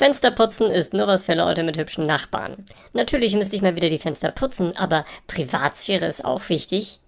Fensterputzen ist nur was für Leute mit hübschen Nachbarn. Natürlich müsste ich mal wieder die Fenster putzen, aber Privatsphäre ist auch wichtig.